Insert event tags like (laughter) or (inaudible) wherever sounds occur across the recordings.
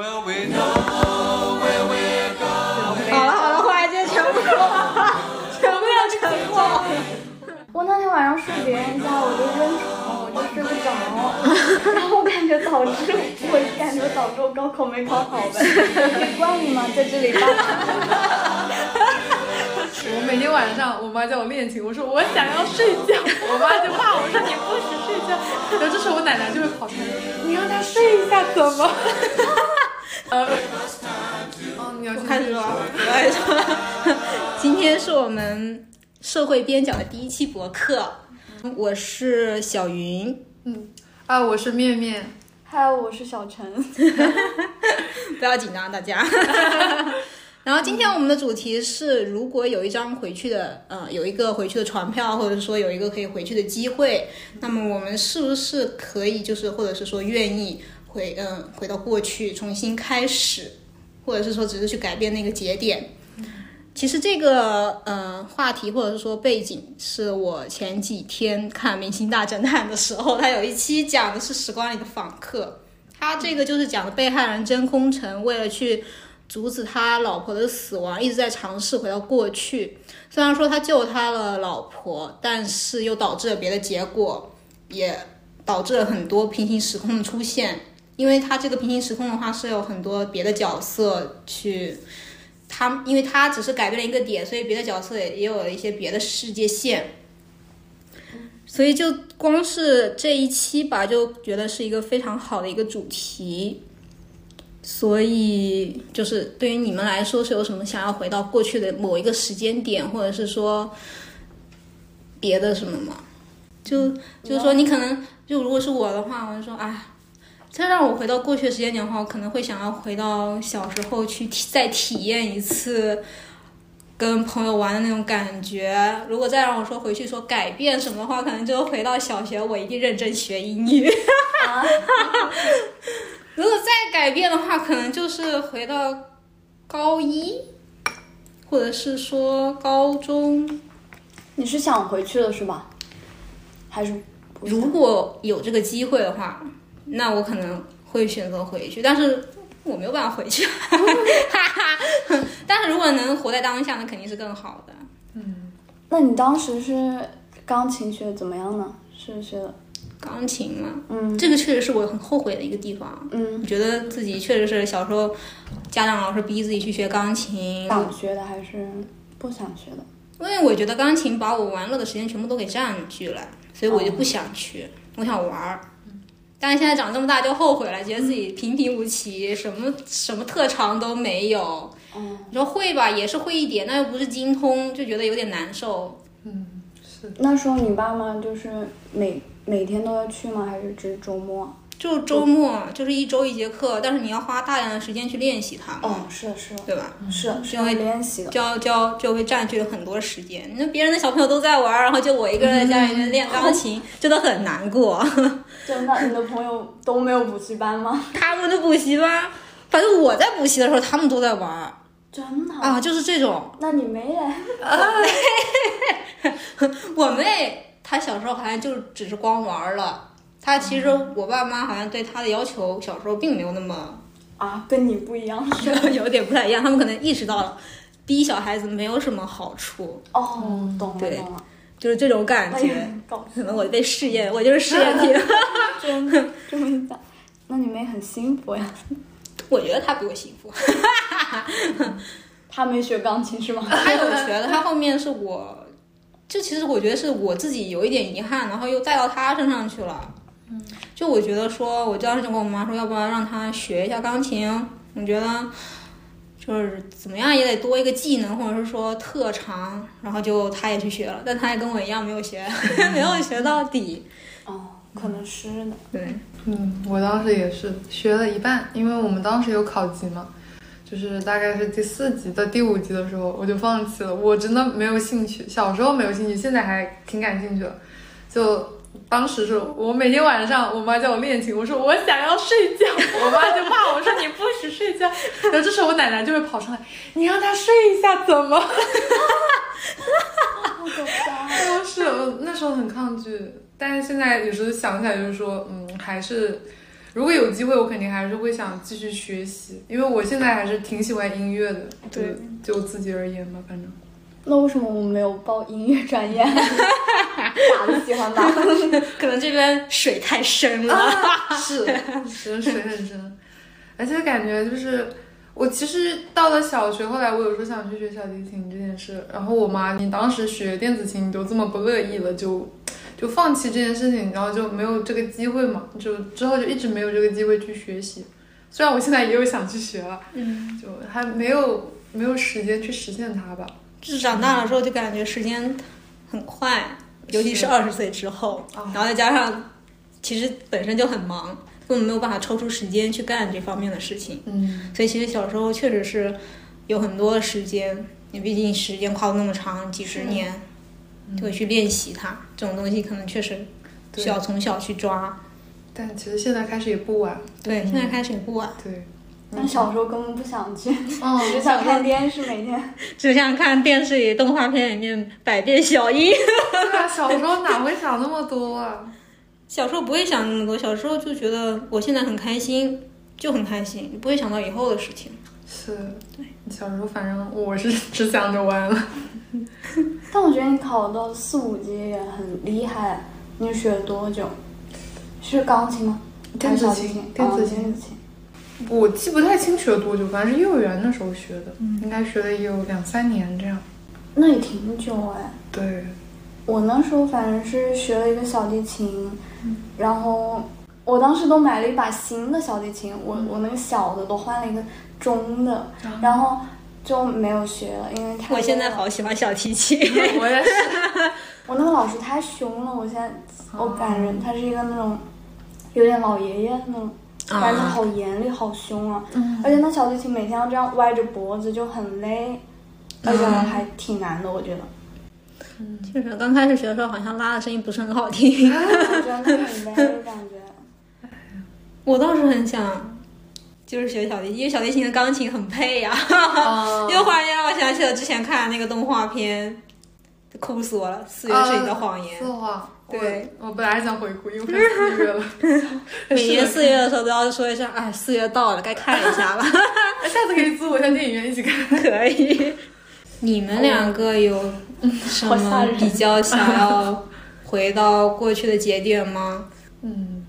Well, we know where we're going. 好了好了，忽然间全部全部要沉默。我那天晚上睡别人家，我就扔床，我就睡不着，然后我感觉导致我感觉导致我高考没考好呗，(laughs) 没怪你吗？在这里爸爸。我每天晚上，我妈叫我练琴，我说我想要睡觉，(laughs) 我妈就骂我说你不许睡觉，然后这时候我奶奶就会跑出来，你让她睡一下怎么？呃，哦，你要开始了，我开始了。今天是我们社会边角的第一期博客，我是小云，嗯。啊，我是面面，还有我是小陈，(laughs) 不要紧张，大家。(laughs) 然后今天我们的主题是，如果有一张回去的，呃，有一个回去的船票，或者说有一个可以回去的机会，那么我们是不是可以，就是或者是说愿意回，嗯、回到过去重新开始，或者是说只是去改变那个节点？其实这个呃话题或者是说背景，是我前几天看《明星大侦探》的时候，他有一期讲的是时光里的访客，他这个就是讲的被害人真空城为了去阻止他老婆的死亡，一直在尝试回到过去。虽然说他救他的老婆，但是又导致了别的结果，也导致了很多平行时空的出现。因为他这个平行时空的话，是有很多别的角色去。他因为他只是改变了一个点，所以别的角色也也有了一些别的世界线，所以就光是这一期吧，就觉得是一个非常好的一个主题。所以就是对于你们来说，是有什么想要回到过去的某一个时间点，或者是说别的什么吗？就就是说，你可能就如果是我的话，我就说，哎，再让我回到过去的时间点的话，我可能会想要回到小时候去体再体验一次跟朋友玩的那种感觉。如果再让我说回去说改变什么的话，可能就回到小学，我一定认真学英语。(laughs) 如果再改变的话，可能就是回到高一，或者是说高中。你是想回去了是吗？还是如果有这个机会的话，那我可能会选择回去，但是我没有办法回去，哈哈。但是如果能活在当下，那肯定是更好的。嗯那你当时是钢琴学的怎么样呢？是学的，钢琴嘛，嗯这个确实是我很后悔的一个地方。嗯，我觉得自己确实是小时候家长老是逼自己去学钢琴，想学的还是不想学的？因为我觉得钢琴把我玩乐的时间全部都给占据了，所以我就不想去，我想玩儿。但是现在长这么大就后悔了，觉得自己平平无奇，什么什么特长都没有。嗯，你说会吧，也是会一点，那又不是精通，就觉得有点难受。嗯，是那时候你爸妈就是每每天都要去吗？还是只是周末？就周末就是一周一节课，但是你要花大量的时间去练习它嘛，哦，是的，是的，对吧？是的，是要因为练习的。教教就会占据了很多时间。那别人的小朋友都在玩儿，然后就我一个人在家里面练钢琴，真的很难过。真的，你的朋友都没有补习班吗？(laughs) 他们的补习班，反正我在补习的时候，他们都在玩儿真的？啊，就是这种。那你妹嘞？(laughs) 我妹她小时候好像就只是光玩儿了。她其实我爸妈好像对她的要求小时候并没有那么啊，跟你不一样。(laughs) 有点不太一样，他们可能意识到了逼小孩子没有什么好处，哦，懂了对懂了。就是这种感觉。可能我被试验，我就是试验品。(laughs) 真的这么一讲，那你妹很幸福呀。(laughs) 我觉得她比我幸福。(laughs) 她没学钢琴是吗？他有学的，他后面是我，就其实我觉得是我自己有一点遗憾，然后又带到他身上去了。嗯，就我觉得说，我当时就跟我妈说，要不要让他学一下钢琴？我觉得就是怎么样也得多一个技能，或者是说特长。然后就他也去学了，但他也跟我一样没有学，(laughs) 没有学到底。哦，可能是的。对，嗯，我当时也是学了一半，因为我们当时有考级嘛，就是大概是第四级到第五级的时候，我就放弃了。我真的没有兴趣，小时候没有兴趣，现在还挺感兴趣的。就当时是我每天晚上，我妈叫我练琴，我说我想要睡觉，(laughs) 我妈就骂我说你不许睡觉。然后这时候我奶奶就会跑上来，你让她睡一下怎么？好可怕。就是我那时候很抗拒，但是现在有时候想起来，就是说，嗯，还是如果有机会，我肯定还是会想继续学习，因为我现在还是挺喜欢音乐的。对，就我自己而言吧，反正。那为什么我没有报音乐专业？(laughs) 哪都喜欢吧？(laughs) 可能这边水太深了。是，是 (laughs) 水很深，而且感觉就是我其实到了小学，后来我有时候想去学小提琴这件事，然后我妈，你当时学电子琴你都这么不乐意了，就就放弃这件事情，然后就没有这个机会嘛，就之后就一直没有这个机会去学习。虽然我现在也有想去学了，嗯，就还没有没有时间去实现它吧。就是长大了之后就感觉时间很快，尤其是二十岁之后，然后再加上其实本身就很忙，根本没有办法抽出时间去干这方面的事情。嗯，所以其实小时候确实是有很多的时间，你毕竟时间跨度那么长，几十年，就会去练习它。这种东西可能确实需要从小去抓。但其实现在开始也不晚。对，现在开始也不晚。对。但小时候根本不想去，嗯，只想看电视，每天 (laughs) 只想看电视里动画片里面百变小樱。对啊，(laughs) 小时候哪会想那么多啊？小时候不会想那么多，小时候就觉得我现在很开心，就很开心，不会想到以后的事情。是，对，小时候反正我是只想着玩了。(laughs) 但我觉得你考到四五级也很厉害，你学了多久？是钢琴吗？电子琴，电子琴。我记不太清学了多久，反正是幼儿园的时候学的，应该学了有两三年这样。那也挺久哎。对，我那时候反正是学了一个小提琴，然后我当时都买了一把新的小提琴，我我那个小的都换了一个中的，然后就没有学了，因为太。我现在好喜欢小提琴，(laughs) 我也是。(laughs) 我那个老师太凶了，我现在我感觉他是一个那种有点老爷爷那种。感觉好严厉，好凶啊！而且那小提琴每天要这样歪着脖子，就很累，而且还挺难的，我觉得。嗯，确实，刚开始学的时候好像拉的声音不是很好听，(laughs) 真的很累，感觉。(laughs) 我倒是很想，就是学小提琴，因为小提琴的钢琴很配呀。(laughs) 又忽然间让我想起了之前看的那个动画片，哭死我了！四月是你的谎言。对，我本来想回顾，因为快四月了。(laughs) 每年四月的时候都要说一下，哎，四月到了，该看一下了。(laughs) 下次可以租我上电影院一起看。(laughs) 可以。你们两个有什么比较想要回到过去的节点吗？嗯，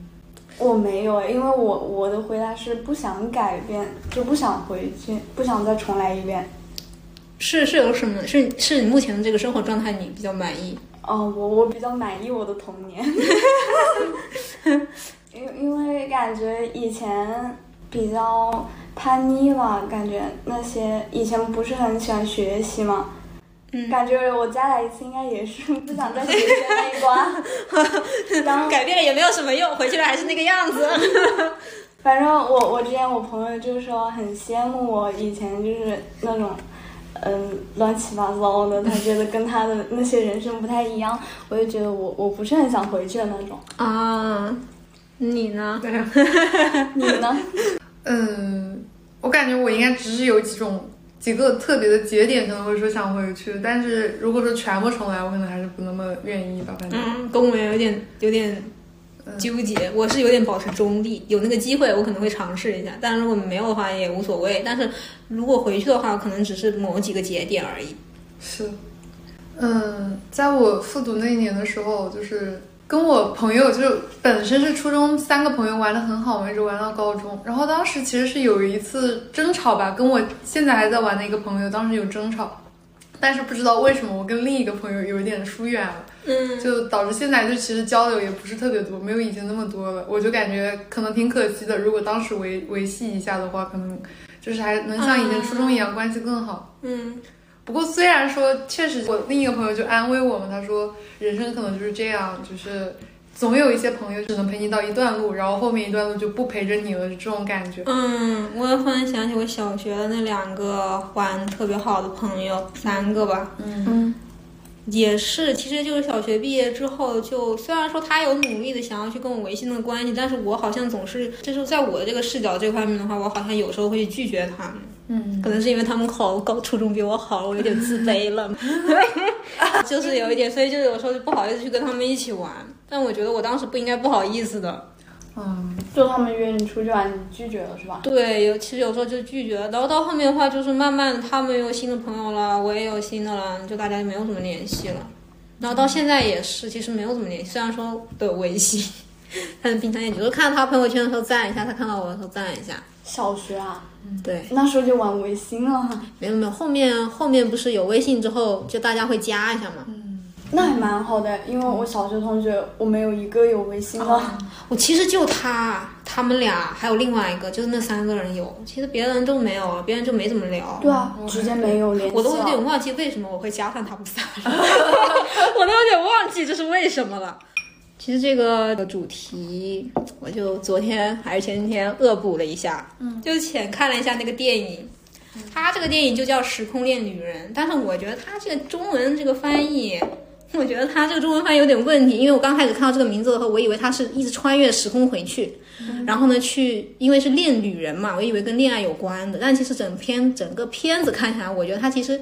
我没有，因为我我的回答是不想改变，就不想回去，不想再重来一遍。是是有什么？是是你目前的这个生活状态，你比较满意？哦，我我比较满意我的童年，(laughs) 因因为感觉以前比较叛逆吧，感觉那些以前不是很喜欢学习嘛，嗯，感觉我再来一次应该也是不想再学习那一关，然后改变了也没有什么用，回去了还是那个样子。(laughs) 反正我我之前我朋友就说很羡慕我以前就是那种。嗯，乱七八糟的，他觉得跟他的那些人生不太一样，我就觉得我我不是很想回去的那种啊。你呢？对，(laughs) 你呢？嗯，我感觉我应该只是有几种几个特别的节点可能会说想回去，但是如果说全部重来，我可能还是不那么愿意吧。反正嗯，跟我有点有点。纠结，我是有点保持中立。有那个机会，我可能会尝试一下；但如果没有的话，也无所谓。但是如果回去的话，可能只是某几个节点而已。是，嗯，在我复读那一年的时候，就是跟我朋友，就本身是初中三个朋友玩的很好，一直玩到高中。然后当时其实是有一次争吵吧，跟我现在还在玩的一个朋友，当时有争吵。但是不知道为什么，我跟另一个朋友有一点疏远了，嗯，就导致现在就其实交流也不是特别多，没有以前那么多了。我就感觉可能挺可惜的。如果当时维维系一下的话，可能就是还能像以前初中一样关系更好。嗯，不过虽然说确实，我另一个朋友就安慰我们，他说人生可能就是这样，就是。总有一些朋友只能陪你到一段路，然后后面一段路就不陪着你了，这种感觉。嗯，我也忽然想起我小学的那两个玩特别好的朋友，三个吧。嗯，也是，其实就是小学毕业之后，就虽然说他有努力的想要去跟我维系那个关系，但是我好像总是就是在我的这个视角这方面的话，我好像有时候会拒绝他们。嗯，可能是因为他们考高初中比我好，我有点自卑了，就是有一点，所以就有时候就不好意思去跟他们一起玩。但我觉得我当时不应该不好意思的。嗯，就他们约你出去玩，你拒绝了是吧？对，有其实有时候就拒绝了，然后到后面的话就是慢慢他们有新的朋友了，我也有新的了，就大家就没有什么联系了。然后到现在也是，其实没有怎么联系，虽然说都有微信，(laughs) 但是平常也就是看到他朋友圈的时候赞一下，他看到我的时候赞一下。小学啊，对，那时候就玩微信了，没有没有，后面后面不是有微信之后，就大家会加一下嘛。那还蛮好的，因为我小学同学我没有一个有微信的。我其实就他，他们俩还有另外一个，就是那三个人有，其实别人都没有，别人就没怎么聊。对啊，直接没有联系。我都有点忘记为什么我会加上他们仨人，(laughs) 我都有点忘记这是为什么了。其实这个主题，我就昨天还是前几天恶补了一下，嗯，就浅看了一下那个电影，它这个电影就叫《时空恋女人》，但是我觉得它这个中文这个翻译，(laughs) 我觉得他这个中文翻译有点问题，因为我刚开始看到这个名字的时候，我以为他是一直穿越时空回去，然后呢去，因为是恋女人嘛，我以为跟恋爱有关的，但其实整篇整个片子看起来，我觉得他其实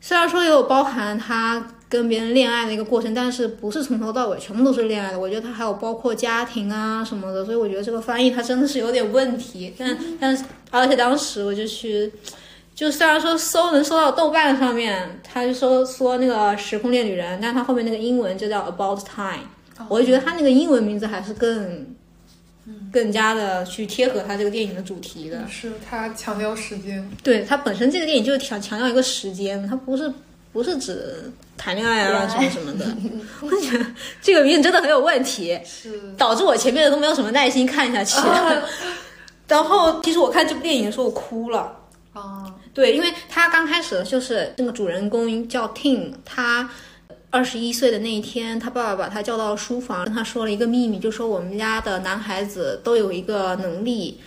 虽然说也有包含他跟别人恋爱的一个过程，但是不是从头到尾全部都是恋爱的。我觉得他还有包括家庭啊什么的，所以我觉得这个翻译他真的是有点问题。但但是而且当时我就去，就虽然说搜能搜到豆瓣上面，他就说说那个《时空恋旅人》，但他后面那个英文就叫 About Time，我就觉得他那个英文名字还是更。更加的去贴合他这个电影的主题的，是他强调时间，对他本身这个电影就是强强调一个时间，他不是不是指谈恋爱啊什么什么的。(laughs) 我觉得这个名字真的很有问题，是导致我前面的都没有什么耐心看下去。(laughs) (laughs) 然后其实我看这部电影的时候我哭了，啊，对，因为他刚开始就是那个主人公叫 Tim，他二十一岁的那一天，他爸爸把他叫到书房，跟他说了一个秘密，就说我们家的男孩子都有一个能力，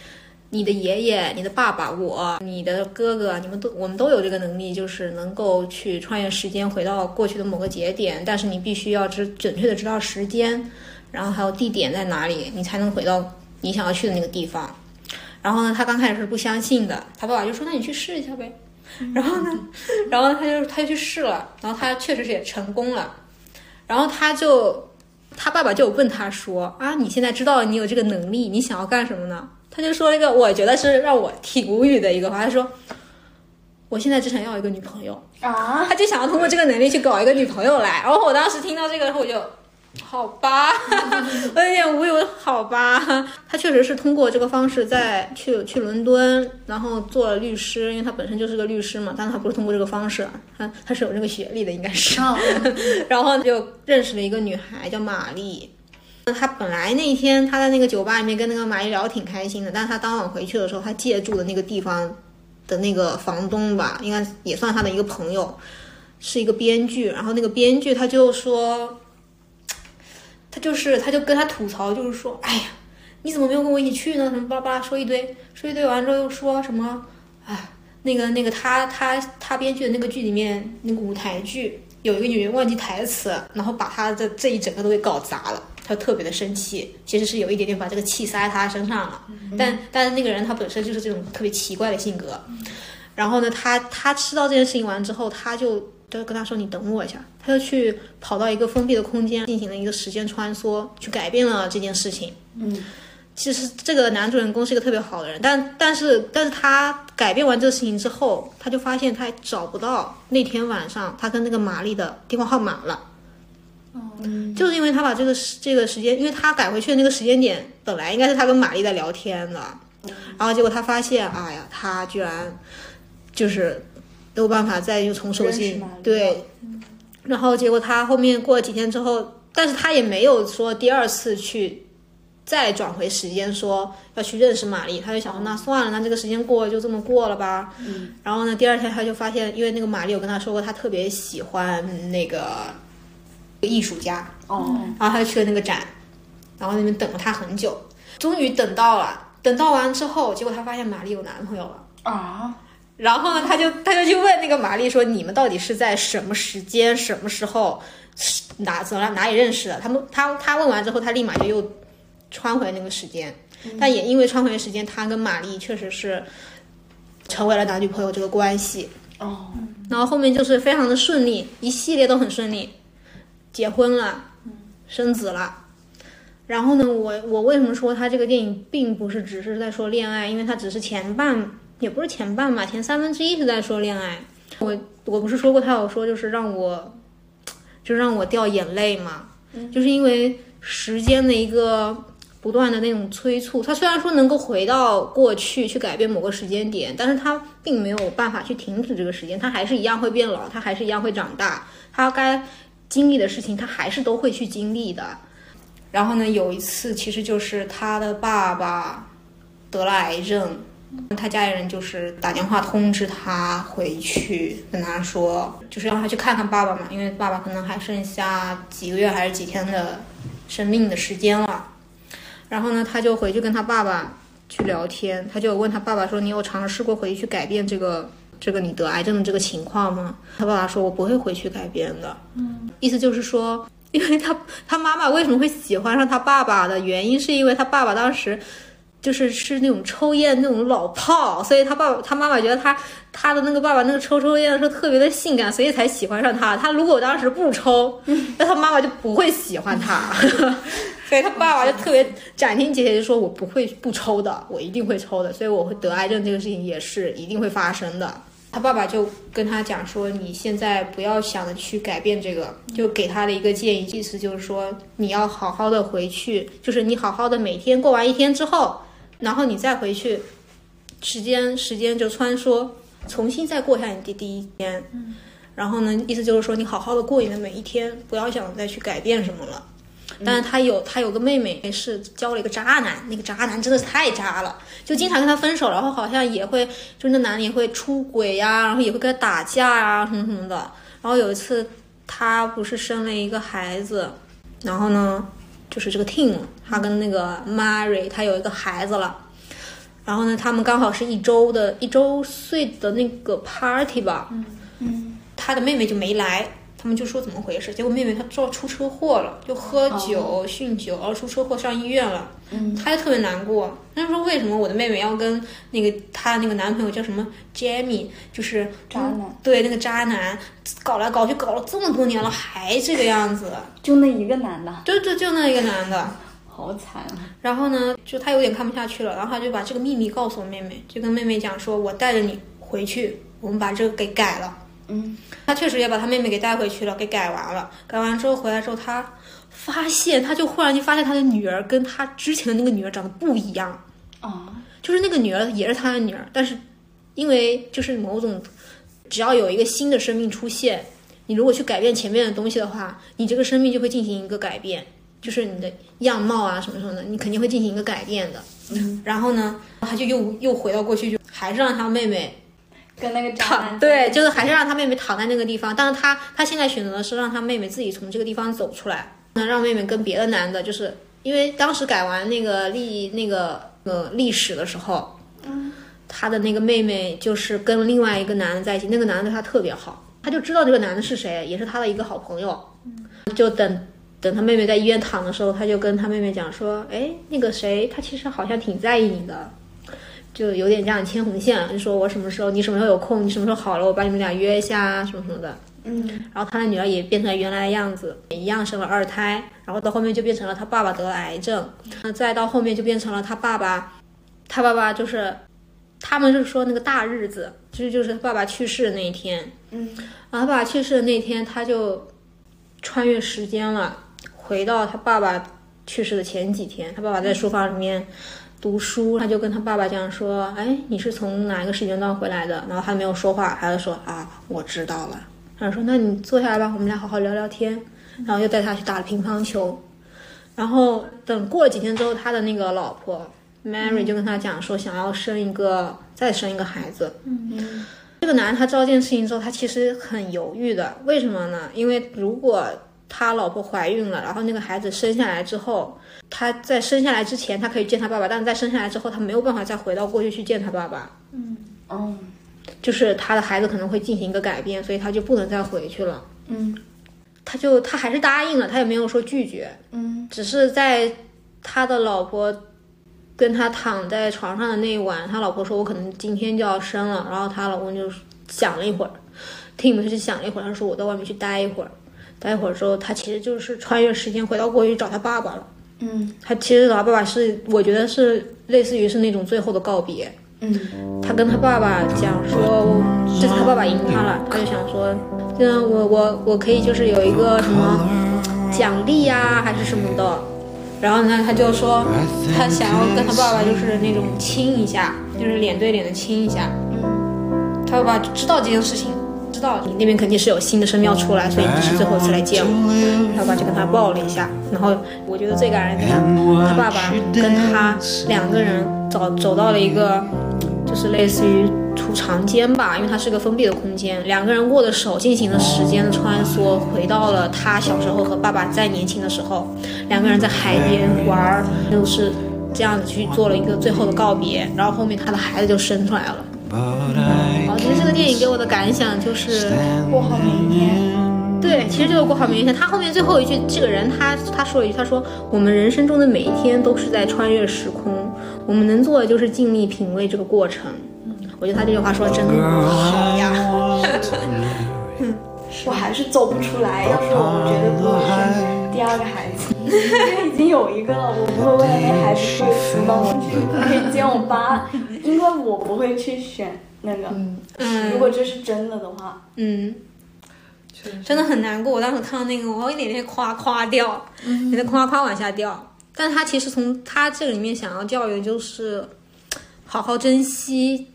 你的爷爷、你的爸爸、我、你的哥哥，你们都我们都有这个能力，就是能够去穿越时间回到过去的某个节点，但是你必须要知准确的知道时间，然后还有地点在哪里，你才能回到你想要去的那个地方。然后呢，他刚开始是不相信的，他爸爸就说：“那你去试一下呗。”然后呢，然后他就他就去试了，然后他确实是也成功了。然后他就他爸爸就问他说：“啊，你现在知道你有这个能力，你想要干什么呢？”他就说了一个我觉得是让我挺无语的一个话，他说：“我现在只想要一个女朋友。”啊，他就想要通过这个能力去搞一个女朋友来。然后我当时听到这个时候，我就。好吧，(laughs) 我有点无语。好吧，他确实是通过这个方式在去去伦敦，然后做了律师，因为他本身就是个律师嘛。但是他不是通过这个方式，他他是有这个学历的，应该是。(laughs) 然后就认识了一个女孩叫玛丽。他本来那一天他在那个酒吧里面跟那个玛丽聊得挺开心的，但是他当晚回去的时候，他借住的那个地方的那个房东吧，应该也算他的一个朋友，是一个编剧。然后那个编剧他就说。他就是，他就跟他吐槽，就是说，哎呀，你怎么没有跟我一起去呢？什么巴拉巴拉说一堆，说一堆完之后又说什么，哎，那个那个他他他编剧的那个剧里面那个舞台剧有一个演员忘记台词，然后把他的这一整个都给搞砸了，他特别的生气，其实是有一点点把这个气撒在他身上了，但但是那个人他本身就是这种特别奇怪的性格，然后呢，他他知道这件事情完之后，他就。就跟他说：“你等我一下。”他就去跑到一个封闭的空间，进行了一个时间穿梭，去改变了这件事情。嗯，其实这个男主人公是一个特别好的人，但但是但是他改变完这个事情之后，他就发现他找不到那天晚上他跟那个玛丽的电话号码了。哦，就是因为他把这个时这个时间，因为他改回去的那个时间点本来应该是他跟玛丽在聊天的，然后结果他发现，哎呀，他居然就是。没有办法再又重手进对，然后结果他后面过了几天之后，但是他也没有说第二次去再转回时间说要去认识玛丽，他就想说那算了，那这个时间过了就这么过了吧。嗯，然后呢，第二天他就发现，因为那个玛丽有跟他说过，他特别喜欢那个艺术家。哦，然后他就去了那个展，然后那边等了他很久，终于等到了，等到完之后，结果他发现玛丽有男朋友了。啊。然后呢，他就他就去问那个玛丽说：“你们到底是在什么时间、什么时候、哪怎么哪里认识的？”他们他他问完之后，他立马就又穿回那个时间，但也因为穿回时间，他跟玛丽确实是成为了男女朋友这个关系。哦，然后后面就是非常的顺利，一系列都很顺利，结婚了，生子了。然后呢，我我为什么说他这个电影并不是只是在说恋爱？因为他只是前半，也不是前半吧，前三分之一是在说恋爱。我我不是说过他有说就是让我，就让我掉眼泪嘛，就是因为时间的一个不断的那种催促。他虽然说能够回到过去去改变某个时间点，但是他并没有办法去停止这个时间，他还是一样会变老，他还是一样会长大，他该经历的事情他还是都会去经历的。然后呢，有一次其实就是他的爸爸得了癌症，他家里人就是打电话通知他回去，跟他说就是让他去看看爸爸嘛，因为爸爸可能还剩下几个月还是几天的生命的时间了。然后呢，他就回去跟他爸爸去聊天，他就问他爸爸说：“你有尝试过回去改变这个这个你得癌症的这个情况吗？”他爸爸说：“我不会回去改变的。”嗯，意思就是说。因为他他妈妈为什么会喜欢上他爸爸的原因，是因为他爸爸当时就是是那种抽烟那种老炮，所以他爸爸他妈妈觉得他他的那个爸爸那个抽抽烟的时候特别的性感，所以才喜欢上他。他如果当时不抽，(laughs) 那他妈妈就不会喜欢他。(laughs) 所以他爸爸就特别斩钉截铁就说：“我不会不抽的，我一定会抽的。”所以我会得癌症这个事情也是一定会发生的。他爸爸就跟他讲说：“你现在不要想着去改变这个，就给他的一个建议，意思就是说你要好好的回去，就是你好好的每天过完一天之后，然后你再回去，时间时间就穿梭，重新再过下你的第一天。然后呢，意思就是说你好好的过你的每一天，不要想再去改变什么了。”但是他有他有个妹妹是交了一个渣男，那个渣男真的是太渣了，就经常跟他分手，然后好像也会就那男的也会出轨呀，然后也会跟他打架啊什么什么的。然后有一次他不是生了一个孩子，然后呢就是这个 Tim 他跟那个 Mary 他有一个孩子了，然后呢他们刚好是一周的一周岁的那个 party 吧，嗯嗯，他的妹妹就没来。他们就说怎么回事？结果妹妹她知道出车祸了，就喝酒酗酒，然后出车祸上医院了。嗯，她就特别难过。她说为什么我的妹妹要跟那个她那个男朋友叫什么 Jamie，就是渣男，对那个渣男搞来搞去搞了这么多年了还这个样子，(laughs) 就那一个男的，对对，就那一个男的，(laughs) 好惨啊。然后呢，就他有点看不下去了，然后他就把这个秘密告诉我妹妹，就跟妹妹讲说，我带着你回去，我们把这个给改了。嗯，他确实也把他妹妹给带回去了，给改完了。改完之后回来之后，他发现，他就忽然就发现他的女儿跟他之前的那个女儿长得不一样。哦，就是那个女儿也是他的女儿，但是因为就是某种，只要有一个新的生命出现，你如果去改变前面的东西的话，你这个生命就会进行一个改变，就是你的样貌啊什么什么的，你肯定会进行一个改变的。嗯，然后呢，他就又又回到过去，就还是让他妹妹。跟那个躺对，就是还是让他妹妹躺在那个地方，但是他他现在选择的是让他妹妹自己从这个地方走出来，能让妹妹跟别的男的，就是因为当时改完那个历那个呃历史的时候，嗯，他的那个妹妹就是跟另外一个男的在一起，那个男的对他特别好，他就知道这个男的是谁，也是他的一个好朋友，就等等他妹妹在医院躺的时候，他就跟他妹妹讲说，哎，那个谁，他其实好像挺在意你的。就有点这样牵红线，就说我什么时候你什么时候有空，你什么时候好了，我把你们俩约一下啊，什么什么的。嗯，然后他的女儿也变成了原来的样子，也一样生了二胎，然后到后面就变成了他爸爸得了癌症，那再到后面就变成了他爸爸，他爸爸就是，他们就是说那个大日子，其实就是他爸爸去世的那一天。嗯，然后他爸爸去世的那天，他就穿越时间了，回到他爸爸去世的前几天，他爸爸在书房里面。读书，他就跟他爸爸讲说：“哎，你是从哪一个时间段回来的？”然后他没有说话，他就说：“啊，我知道了。”他说：“那你坐下来吧，我们俩好好聊聊天。”然后又带他去打了乒乓球。然后等过了几天之后，他的那个老婆 Mary 就跟他讲说，想要生一个，再生一个孩子。嗯，这个男人他知道这件事情之后，他其实很犹豫的。为什么呢？因为如果他老婆怀孕了，然后那个孩子生下来之后，他在生下来之前，他可以见他爸爸，但是在生下来之后，他没有办法再回到过去去见他爸爸。嗯，哦，就是他的孩子可能会进行一个改变，所以他就不能再回去了。嗯他就他还是答应了，他也没有说拒绝，嗯只是在他的老婆跟他躺在床上的那一晚，他老婆说：“我可能今天就要生了。”然后他老公就想了一会儿，Tim 他就想了一会儿，他说：“我到外面去待一会儿。”待一会儿之后，他其实就是穿越时间回到过去找他爸爸了。嗯他其实找他爸爸是，我觉得是类似于是那种最后的告别。嗯他跟他爸爸讲说，这次他爸爸赢他了，他就想说，嗯，我我我可以就是有一个什么奖励呀、还是什么的。然后呢，他就说他想要跟他爸爸就是那种亲一下，就是脸对脸的亲一下。他爸爸知道这件事情，知道你那边肯定是有新的生命要出来，所以你是最后一次来见我。他爸爸就跟他抱了一下，然后我觉得最感人的，他爸爸跟他两个人走走到了一个，就是类似于储藏间吧，因为它是个封闭的空间，两个人握着手进行了时间的穿梭，回到了他小时候和爸爸在年轻的时候，两个人在海边玩儿，就是这样子去做了一个最后的告别，然后后面他的孩子就生出来了。哦，其实这个电影给我的感想就是。过好每一天。对，其实就是过好每一天。他后面最后一句，这个人他他说了一句，他说我们人生中的每一天都是在穿越时空，我们能做的就是尽力品味这个过程。我觉得他这句话说的真好呀。(laughs) 我还是走不出来。要是我，我绝对不会生第二个孩子，因为已经有一个了，我不会为了那孩子去死亡去可以见我爸，因为我不会去选那个。嗯如果这是真的的话，嗯，真的很难过。我当时看到那个，我一点点夸夸掉，有点夸夸往下掉。但他其实从他这个里面想要教育的就是，好好珍惜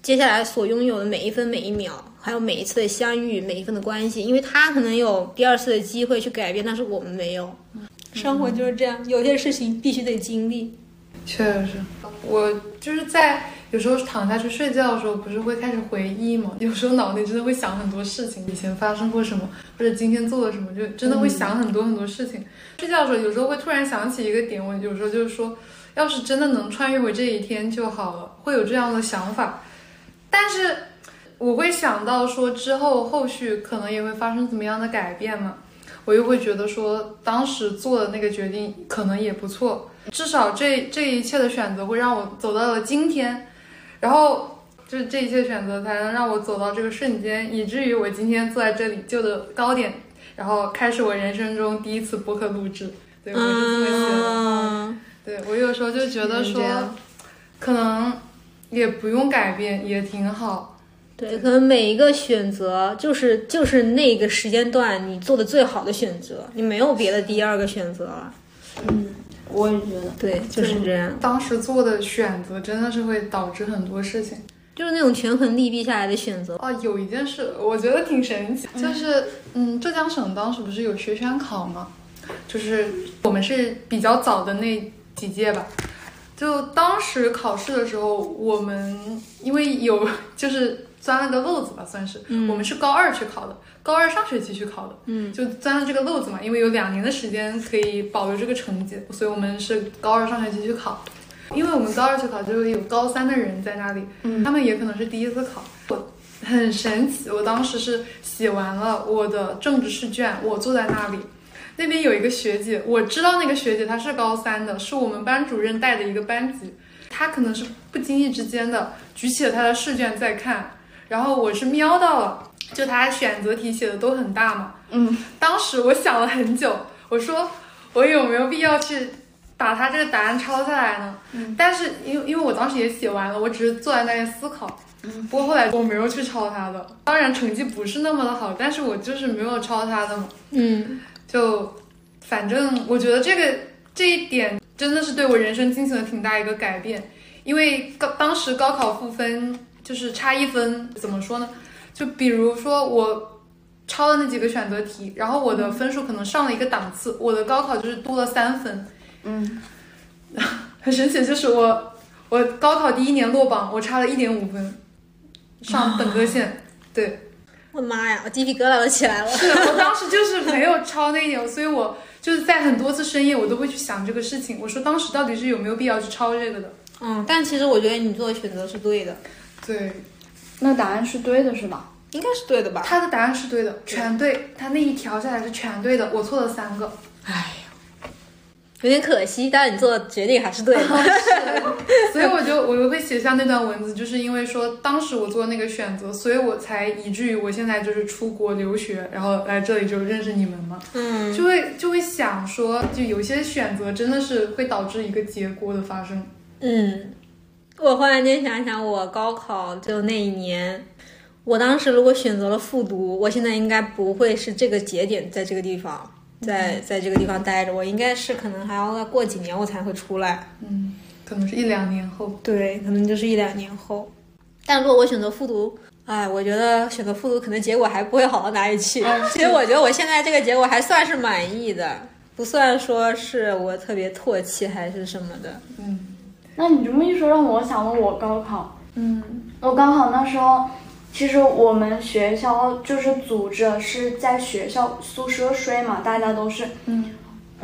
接下来所拥有的每一分每一秒，还有每一次的相遇，每一份的关系，因为他可能有第二次的机会去改变，但是我们没有。生活就是这样，有些事情必须得经历。确实是，我就是在有时候躺下去睡觉的时候，不是会开始回忆吗？(laughs) 有时候脑内真的会想很多事情，以前发生过什么，或者今天做了什么，就真的会想很多很多事情。睡觉的时候，有时候会突然想起一个点，我有时候就是说，要是真的能穿越回这一天就好了，会有这样的想法。但是我会想到说，之后后续可能也会发生怎么样的改变嘛，我又会觉得说，当时做的那个决定可能也不错。至少这这一切的选择会让我走到了今天，然后就是这一切选择才能让我走到这个瞬间，以至于我今天坐在这里就的高点，然后开始我人生中第一次播客录制。对，我是这么想的。嗯，对我有时候就觉得说可能也不用改变，也挺好。对，可能每一个选择就是就是那个时间段你做的最好的选择，你没有别的第二个选择了。我也觉得。对，就是这样，当时做的选择真的是会导致很多事情。就是那种权衡利弊下来的选择。哦，有一件事我觉得挺神奇，就是嗯，浙江省当时不是有学选考吗？就是我们是比较早的那几届吧。就当时考试的时候，我们因为有就是钻了个漏子吧，算是，我们是高二去考的，高二上学期去考的，嗯，就钻了这个漏子嘛，因为有两年的时间可以保留这个成绩，所以我们是高二上学期去考。因为我们高二去考，就有高三的人在那里，他们也可能是第一次考。我很神奇，我当时是写完了我的政治试卷，我坐在那里，那边有一个学姐，我知道那个学姐她是高三的，是我们班主任带的一个班级，她可能是不经意之间的举起了她的试卷在看，然后我是瞄到了，就他选择题写的都很大嘛，嗯，当时我想了很久，我说我有没有必要去把他这个答案抄下来呢？嗯，但是因为因为我当时也写完了，我只是坐在那里思考。嗯，不过后来我没有去抄他的，当然成绩不是那么的好，但是我就是没有抄他的嘛。嗯，就反正我觉得这个这一点真的是对我人生进行了挺大一个改变，因为高当时高考赋分就是差一分，怎么说呢？就比如说我抄的那几个选择题，然后我的分数可能上了一个档次，我的高考就是多了三分。嗯，(laughs) 很神奇，就是我我高考第一年落榜，我差了一点五分上本科线。对，我的妈呀，我鸡皮疙瘩都起来了。(laughs) 是我当时就是没有抄那一点，所以我就是在很多次深夜，我都会去想这个事情。我说当时到底是有没有必要去抄这个的？嗯，但其实我觉得你做的选择是对的，对，那答案是对的，是吧？应该是对的吧？他的答案是对的，全对，他那一条下来是全对的，我错了三个。哎呀，有点可惜，但是你做的决定还是对的。(laughs) 所以我就我就会写下那段文字，就是因为说当时我做那个选择，所以我才以至于我现在就是出国留学，然后来这里就认识你们嘛。嗯，就会就会想说，就有些选择真的是会导致一个结果的发生。嗯，我忽然间想想，我高考就那一年，我当时如果选择了复读，我现在应该不会是这个节点在这个地方，在在这个地方待着，我应该是可能还要再过几年我才会出来。嗯，可能是一两年后。对，可能就是一两年后。但如果我选择复读，哎，我觉得选择复读可能结果还不会好到哪里去。其实我觉得我现在这个结果还算是满意的，不算说是我特别唾弃还是什么的。嗯那你这么一说，让我想到我高考。嗯我高考那时候，其实我们学校就是组织是在学校宿舍睡嘛，大家都是。嗯。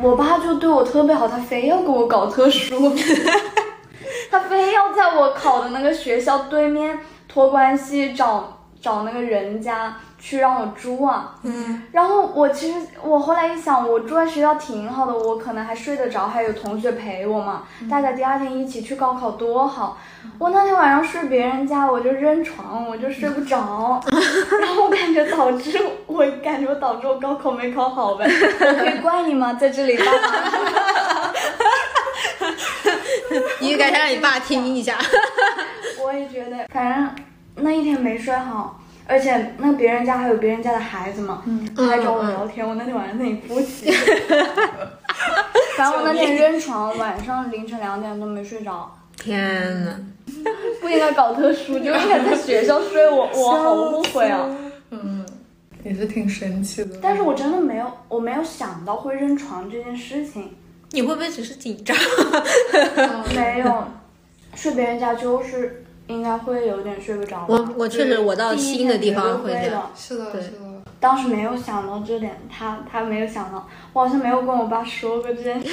我爸就对我特别好，他非要给我搞特殊，(laughs) 他非要在我考的那个学校对面托关系找找那个人家去让我住啊。嗯然后我其实我后来一想，我住在学校挺好的，我可能还睡得着，还有同学陪我嘛，大家第二天一起去高考多好。我那天晚上睡别人家，我就扔床，我就睡不着，(laughs) 然后我感觉导致我感觉导致我高考没考好呗，我 (laughs) 可以怪你吗？在这里，爸爸。你改天让你爸听一下。(laughs) 我也觉得，反正那一天没睡好，而且那别人家还有别人家的孩子嘛，嗯他还找我聊天，我那天晚上在那里哭泣。(laughs) 反正我那天扔床，晚上凌晨两点都没睡着，天呐，不应该搞特殊，就应该在学校睡。我我好后悔啊！嗯，也是挺神奇的。但是我真的没有，我没有想到会扔床这件事情，你会不会只是紧张？没有睡别人家就是应该会有点睡不着吧。我我确实，我到新的地方会。的。是的，是的。当时没有想到这点，他他没有想到，我好像没有跟我爸说过这件事。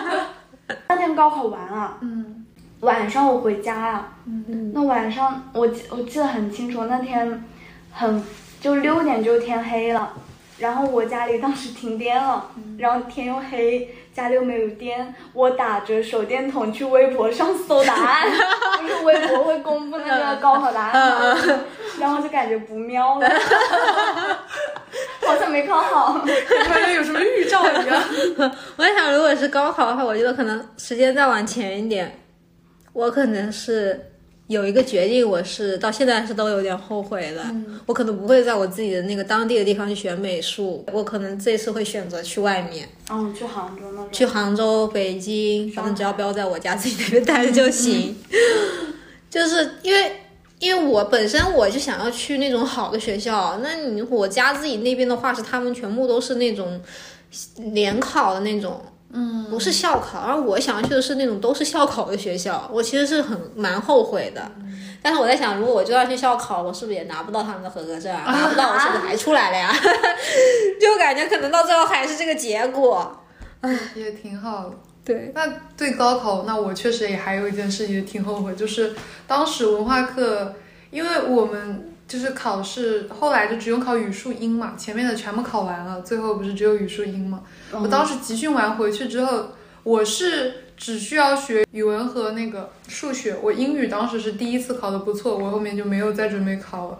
(laughs) 那天高考完了，嗯晚上我回家呀、嗯那晚上我记我记得很清楚，那天很就六点就天黑了，然后我家里当时停电了，然后天又黑，家里又没有电，我打着手电筒去微博上搜答案，(laughs) 不是微博会公布那个高考答案吗？然后就感觉不妙了，(laughs) 好像没考好。感觉有什么预兆一样。(laughs) 我在想，如果是高考的话，我觉得可能时间再往前一点，我可能是有一个决定，我是到现在是都有点后悔的。我可能不会在我自己的那个当地的地方去学美术，我可能这次会选择去外面，嗯，去杭州那边。去杭州、北京，反正只要不要在我家自己那边待着就行。(laughs) 就是因为。因为我本身我就想要去那种好的学校，那你我家自己那边的话是他们全部都是那种联考的那种，嗯，不是校考，而我想要去的是那种都是校考的学校，我其实是很蛮后悔的。但是我在想，如果我就要去校考，我是不是也拿不到他们的合格证啊？(laughs) 拿不到，我是不是还出来了呀？(laughs) 就感觉可能到最后还是这个结果。也挺好的。对，那对高考，那我确实也还有一件事也挺后悔，就是当时文化课，因为我们就是考试，后来就只用考语数英嘛，前面的全部考完了，最后不是只有语数英嘛。我当时集训完回去之后，我是只需要学语文和那个数学，我英语当时是第一次考的不错，我后面就没有再准备考了。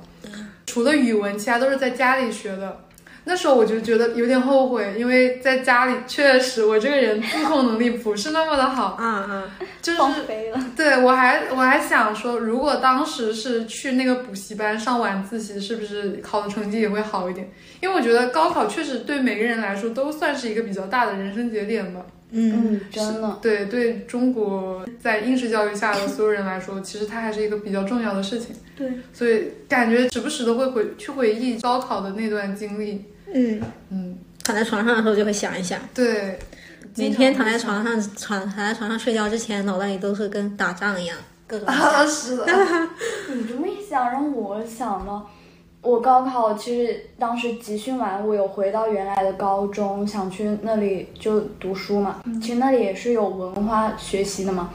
除了语文，其他都是在家里学的。那时候我就觉得有点后悔，因为在家里确实我这个人自控能力不是那么的好，嗯嗯，就是放飞了。对我还我还想说，如果当时是去那个补习班上晚自习，是不是考的成绩也会好一点？因为我觉得高考确实对每个人来说都算是一个比较大的人生节点吧。嗯，嗯，真的。对对，中国在应试教育下的所有人来说，其实它还是一个比较重要的事情。对，所以感觉时不时的会回去回忆高考的那段经历。嗯，嗯，躺在床上的时候就会想一想，对，每天躺在床上床躺在床上睡觉之前，脑袋里都是跟打仗一样，各种想。啊，是的，(laughs) 你这么一想，让我想到，我高考其实当时集训完，我有回到原来的高中，想去那里就读书嘛。其实那里也是有文化学习的嘛。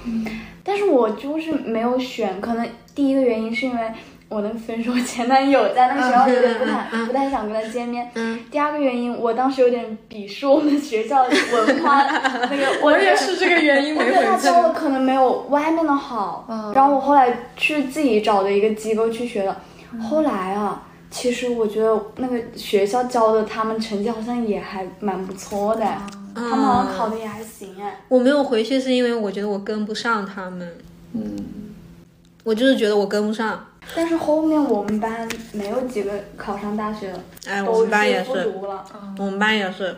但是我就是没有选，可能第一个原因是因为我我那个分手前男友在那个学校 (laughs) 有点不太不太想跟他见面。嗯第二个原因，我当时有点鄙视我们学校的文化，那个我我也是这个原因我觉得他没回去。教的可能没有外面的好，嗯然后我后来去自己找的一个机构去学的。后来啊，其实我觉得那个学校教的他们成绩好像也还蛮不错的，他们好像考的也还行哎。我没有回去是因为我觉得我跟不上他们，嗯，我就是觉得我跟不上。但是后面我们班没有几个考上大学的，哎，我们班也是。我们班也是。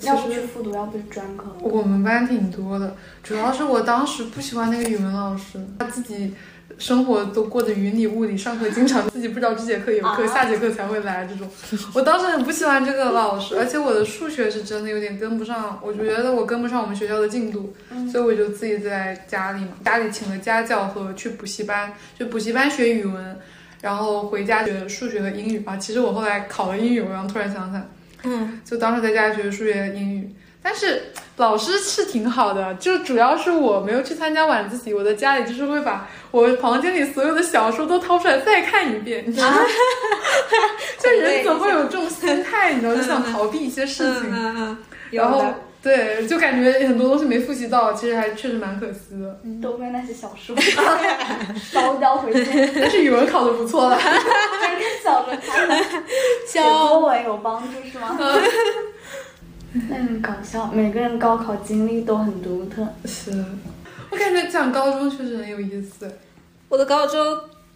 要不去复读，要不是专科。我们班挺多的，主要是我当时不喜欢那个语文老师，他自己生活都过得云里雾里，上课经常 (laughs) 自己不知道这节课有课，啊。下节课才会来这种。(laughs) 我当时很不喜欢这个老师，而且我的数学是真的有点跟不上，我就觉得我跟不上我们学校的进度，所以我就自己在家里嘛，家里请了家教和去补习班，就补习班学语文。然后回家学数学和英语。啊，其实我后来考了英语，我刚突然想起来，嗯，就当时在家学数学、英语，但是老师是挺好的，就主要是我没有去参加晚自习，我在家里就是会把我房间里所有的小说都掏出来再看一遍，你知道吗？(laughs) (laughs) 就人总会有这种心态，你知道，就想逃避一些事情，嗯嗯，然后对，就感觉很多东西没复习到，其实还确实蛮可惜的。都被那些小说烧掉回去，但是语文考的不错了，跟小说看的写作文有帮助是吗？那很搞笑，每个人高考经历都很独特。是，我感觉讲高中确实很有意思，我的高中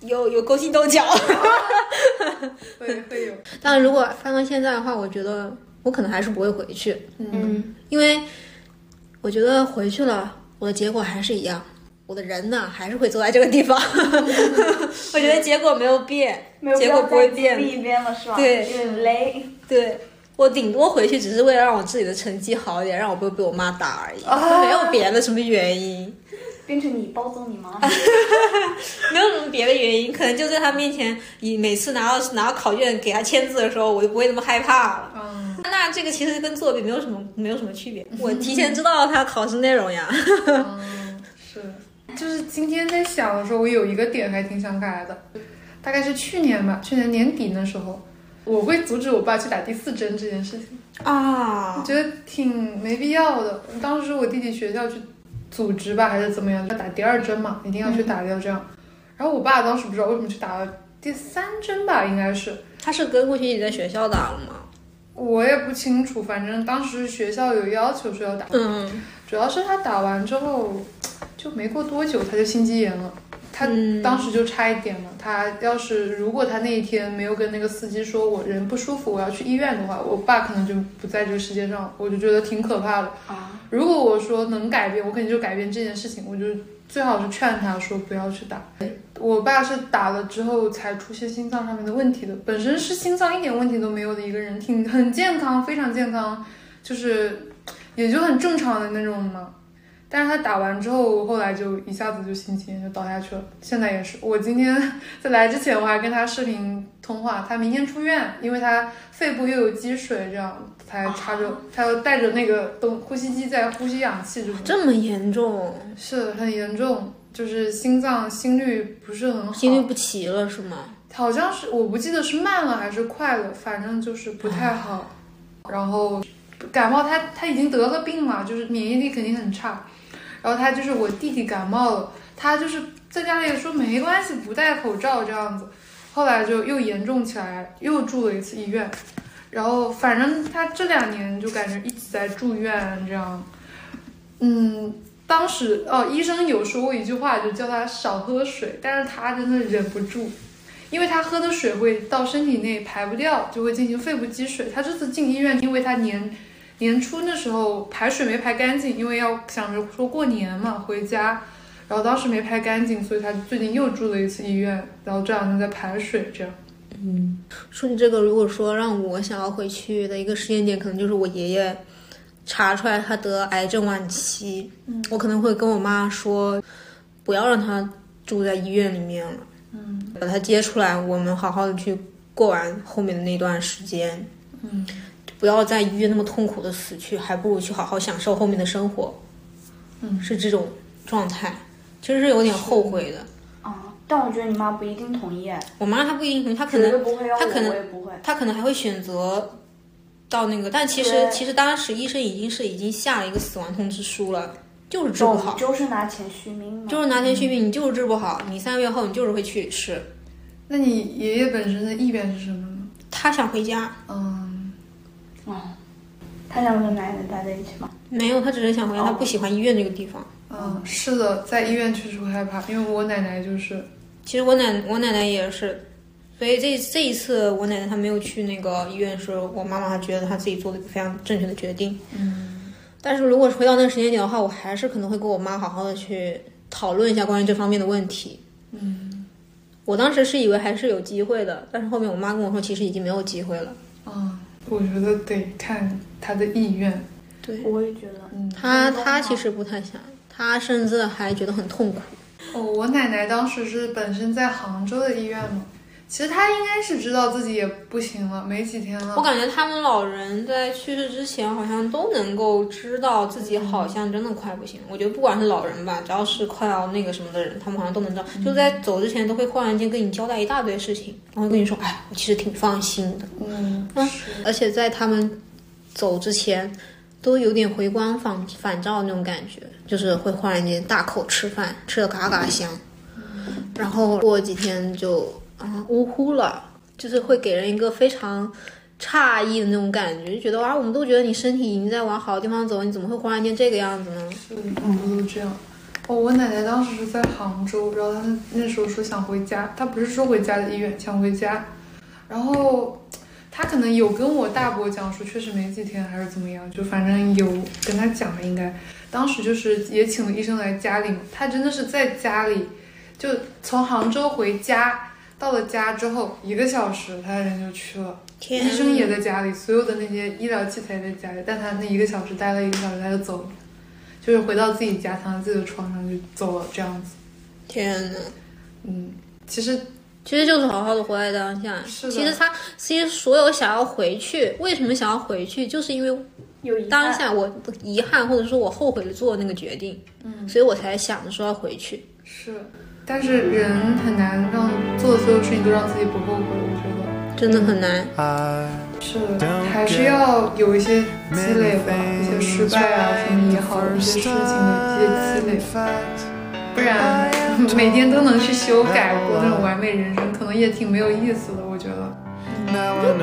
有有勾心斗角，(laughs) 会会有，但如果放到现在的话，我觉得我可能还是不会回去，嗯，因为我觉得回去了，我的结果还是一样，我的人呢还是会坐在这个地方，(laughs) 我觉得结果没有变，没有结果不会变，历一边了是吧？对。有点累。对。我顶多回去只是为了让我自己的成绩好一点，让我不会被我妈打而已，啊没有别的什么原因。变成你暴揍你妈，(laughs) 没有什么别的原因，可能就在他面前，你每次拿到拿到考卷给他签字的时候，我就不会那么害怕了。嗯，那这个其实跟作弊没有什么没有什么区别，(laughs) 我提前知道他考试内容呀。嗯，(laughs) 是，就是今天在想的时候，我有一个点还挺想改的，大概是去年吧，去年年底那时候，我会阻止我爸去打第四针这件事情，啊我觉得挺没必要的。当时我弟弟学校去组织吧，还是怎么样，要打第二针嘛，一定要去打掉这样。然后我爸当时不知道为什么去打了第三针吧，应该是。他是跟过去一直在学校打了吗？我也不清楚，反正当时学校有要求说要打，嗯主要是他打完之后就没过多久他就心肌炎了，他嗯当时就差一点了。他要是如果他那一天没有跟那个司机说我人不舒服，我要去医院的话，我爸可能就不在这个世界上了。我就觉得挺可怕的。啊，如果我说能改变，我肯定就改变这件事情。我就最好是劝他说不要去打。我爸是打了之后才出现心脏上面的问题的，本身是心脏一点问题都没有的一个人，挺很健康，非常健康，就是也就很正常的那种嘛。但是他打完之后，后来就一下子就心情就倒下去了。现在也是，我今天 (laughs) 在来之前我还跟他视频通话，他明天出院，因为他肺部又有积水，这样才插着，他要带着那个东呼吸机在呼吸氧气这种。这么严重，是很严重，就是心脏心率不是很好，心律不齐了是吗？好像是我不记得是慢了还是快了，反正就是不太好。然后感冒他他已经得了病嘛，就是免疫力肯定很差。然后他就是我弟弟感冒了，他就是在家里说没关系，不戴口罩这样子。后来就又严重起来，又住了一次医院。然后反正他这两年就感觉一直在住院这样。嗯，当时哦，医生有说过一句话，就叫他少喝水，但是他真的忍不住，因为他喝的水会到身体内排不掉，就会进行肺部积水。他这次进医院，因为他年年初那时候排水没排干净，因为要想着说过年嘛回家，然后当时没排干净，所以他最近又住了一次医院，然后这两天在排水这样。嗯说起这个，如果说让我想要回去的一个时间点，可能就是我爷爷查出来他得癌症晚期，嗯。我可能会跟我妈说，不要让他住在医院里面了，嗯。把他接出来，我们好好的去过完后面的那段时间，嗯不要在医院那么痛苦的死去，还不如去好好享受后面的生活，嗯是这种状态，其实是有点后悔的。啊，但我觉得你妈不一定同意，哎我妈她不一定同意，她可能不会，她可能也不会。她可能还会选择到那个，但其实其实当时医生已经是已经下了一个死亡通知书了，就是治不好，就是拿钱续命。就是拿钱续命，你就是治不好，你三个月后你就是会去世。那你爷爷本身的意愿是什么呢？他想回家，嗯，哦，他想跟奶奶待在一起吗？没有，他只是想回家，他不喜欢医院这个地方。嗯，是的，在医院确实会害怕，因为我奶奶就是，其实我奶我奶奶也是，所以这这一次我奶奶她没有去那个医院，是我妈妈她觉得她自己做了一个非常正确的决定。嗯，但是如果回到那个时间点的话，我还是可能会跟我妈好好的去讨论一下关于这方面的问题。嗯，我当时是以为还是有机会的，但是后面我妈跟我说，其实已经没有机会了。嗯，我觉得得看他的意愿，对我也觉得。嗯，他他其实不太想，他甚至还觉得很痛苦。哦，我奶奶当时是本身在杭州的医院嘛，其实他应该是知道自己也不行了，没几天了。我感觉他们老人在去世之前，好像都能够知道自己好像真的快不行。我觉得不管是老人吧，只要是快要那个什么的人，他们好像都能知道，就在走之前都会忽然间跟你交代一大堆事情，然后跟你说，哎，我其实挺放心的。嗯，嗯，而且在他们走之前，都有点回光返返照那种感觉，就是会忽然间大口吃饭，吃的嘎嘎香，然后过几天就啊呜呼了，就是会给人一个非常诧异的那种感觉，就觉得啊，我们都觉得你身体已经在往好的地方走，你怎么会忽然间这个样子呢？是很多都这样。哦，我奶奶当时是在杭州，然后她那时候说想回家，她不是说回家的医院，想回家。然后她可能有跟我大伯讲说，确实没几天还是怎么样，就反正有跟她讲了，应该当时就是也请了医生来家里嘛，她真的是在家里，就从杭州回家，到了家之后一个小时，他人就去了。天医生也在家里，所有的那些医疗器材也在家里，但他那一个小时待了一个小时，他就走了，就是回到自己家，躺在自己的床上就走了，这样子。天呐！嗯，其实其实就是好好的活在当下。是其实他其实所有想要回去，为什么想要回去，就是因为有当下我遗憾或者说我后悔了做那个决定，嗯所以我才想着说要回去。是，但是人很难让做的所有事情都让自己不后悔，我觉得真的很难。是的，还是要有一些积累吧，一些失败啊什么也好，一些事情的一些积累，不然每天都能去修改过那种完美人生，可能也挺没有意思的，我觉得。I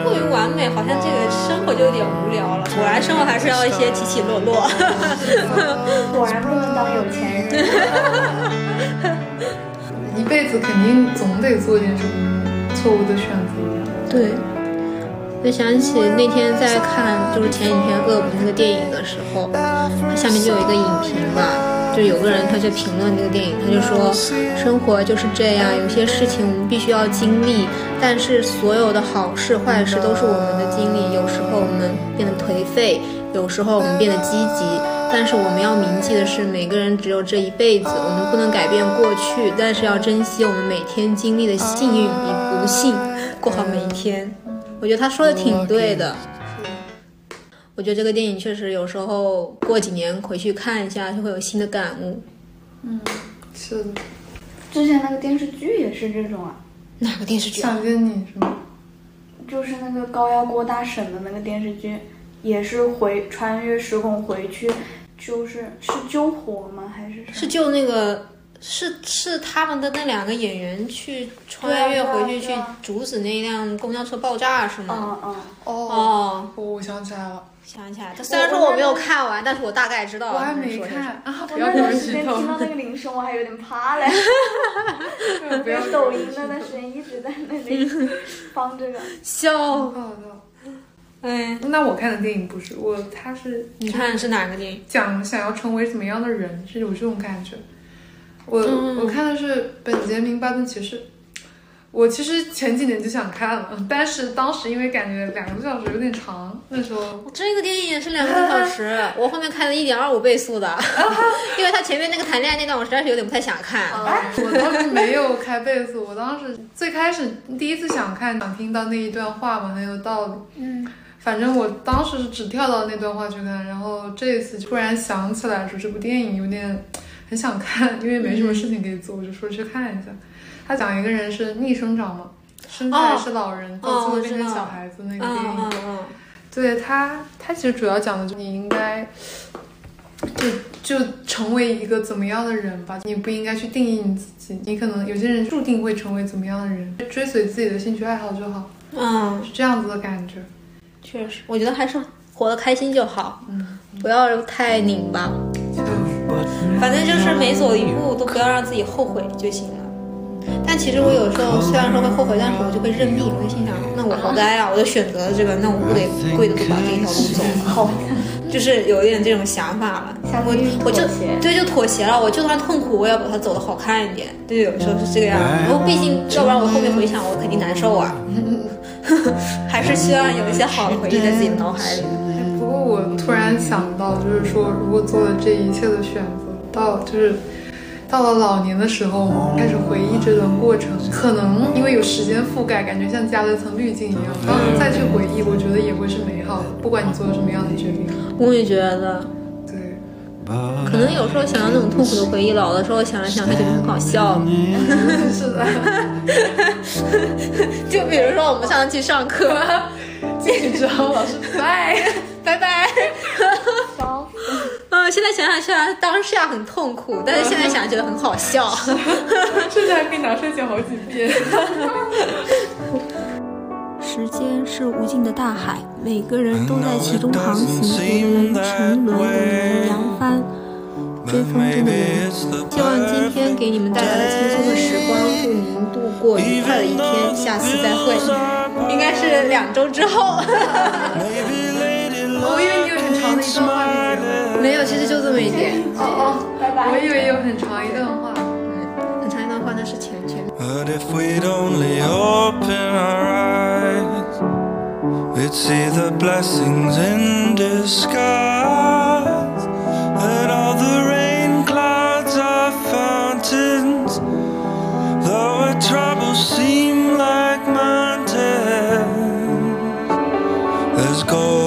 过于完美，好像这个生活就有点无聊了。果然生活还是要一些起起落落。(laughs) 果然不能当有钱人。一辈子肯定总得做点什么错误的选择。对，我想起那天在看，就是前几天恶补那个电影的时候，下面就有一个影评嘛，就有个人他就评论这个电影，他就说生活就是这样，有些事情我们必须要经历，但是所有的好事坏事都是我们的经历。有时候我们变得颓废，有时候我们变得积极，但是我们要铭记的是，每个人只有这一辈子，我们不能改变过去，但是要珍惜我们每天经历的幸运与不幸，过好每一天。我觉得他说的挺对的。我觉得这个电影确实有时候过几年回去看一下，就会有新的感悟。嗯是的，之前那个电视剧也是这种啊，哪个电视剧啊？想见你是吗？就是那个高压锅大婶的那个电视剧，也是回穿越时空回去，就是是救火吗？还是是救那个是是他们的那两个演员去穿越回去去阻止那一辆公交车爆炸是吗？嗯嗯，哦，哦，我想起来了，想起来，他虽然说我没有看完，但是我大概知道我还没看我那段时间听，到那个 (laughs) 铃声，我还有点怕嘞。不要 (laughs) 抖音那段时间一直在那里 (laughs) 放这个，笑。哎，那我看的电影不是我，他是你看的是哪个电影？讲想要成为什么样的人，是有这种感觉。我、嗯我看的是《本杰明·巴顿骑士》，我其实前几年就想看了，但是当时因为感觉两个多小时有点长，那时候这个电影也是两个多小时，(laughs) 我后面看了一点二五倍速的，(laughs) 因为他前面那个谈恋爱那段，我实在是有点不太想看。我当时没有开倍速，我当时最开始第一次想看，想听到那一段话嘛，很有道理。嗯，反正我当时是只跳到那段话去看，然后这一次就突然想起来说这部电影有点很想看，因为没什么事情可以做，我就说去看一下。他讲一个人是逆生长嘛，生出来是老人，到最后变成小孩子那个电影。对他，他其实主要讲的就是你应该就就成为一个怎么样的人吧，你不应该去定义你自己，你可能有些人注定会成为怎么样的人，追随自己的兴趣爱好就好，嗯，是这样子的感觉。确实，我觉得还是活得开心就好，嗯，不要太拧巴。反正就是每走一步都不要让自己后悔就行了。但其实我有时候虽然说会后悔，但是我就会认命，我就心想，那我活该啊，我就选择了这个，那我不得跪着都把这一条路走好，就是有一点这种想法了。我我就对就妥协了，我就算痛苦，我也要把它走得好看一点。对，有时候是这个样子。然后毕竟，要不然我后面回想，我肯定难受啊。(laughs) 还是希望有一些好的回忆在自己的脑海里。不过我突然想到，就是说，如果做了这一切的选择，到就是到了老年的时候，开始回忆这段过程，可能因为有时间覆盖，感觉像加了一层滤镜一样。当时再去回忆，我觉得也会是美好的，不管你做了什么样的决定。我也觉得，对，可能有时候想到那种痛苦的回忆，老的时候想了想还，觉得很好笑。(laughs) 是的。(laughs) 就比如说我们上次去上课，进去之后老师拜 (laughs) 拜拜。笑嗯，现在想想虽然当下很痛苦，但是现在想觉得很好笑。甚至还可以拿出来讲好几遍。是无尽的大海，每个人都在其中航行，有的人沉沦，有的人扬帆，追风筝的人。希望今天给你们带来了轻松的时光，祝您度过愉快的一天，下次再会，应该是两周之后。我以为你有很长的一段话没有，其实就这么一点。哦哦，拜拜我以为有很长一段话。很长一段话，那是前前。But if we'd only open our eyes, we'd see the blessings in disguise. That all the rain clouds are fountains, though our troubles seem like mountains. There's gold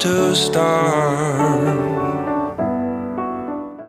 to start.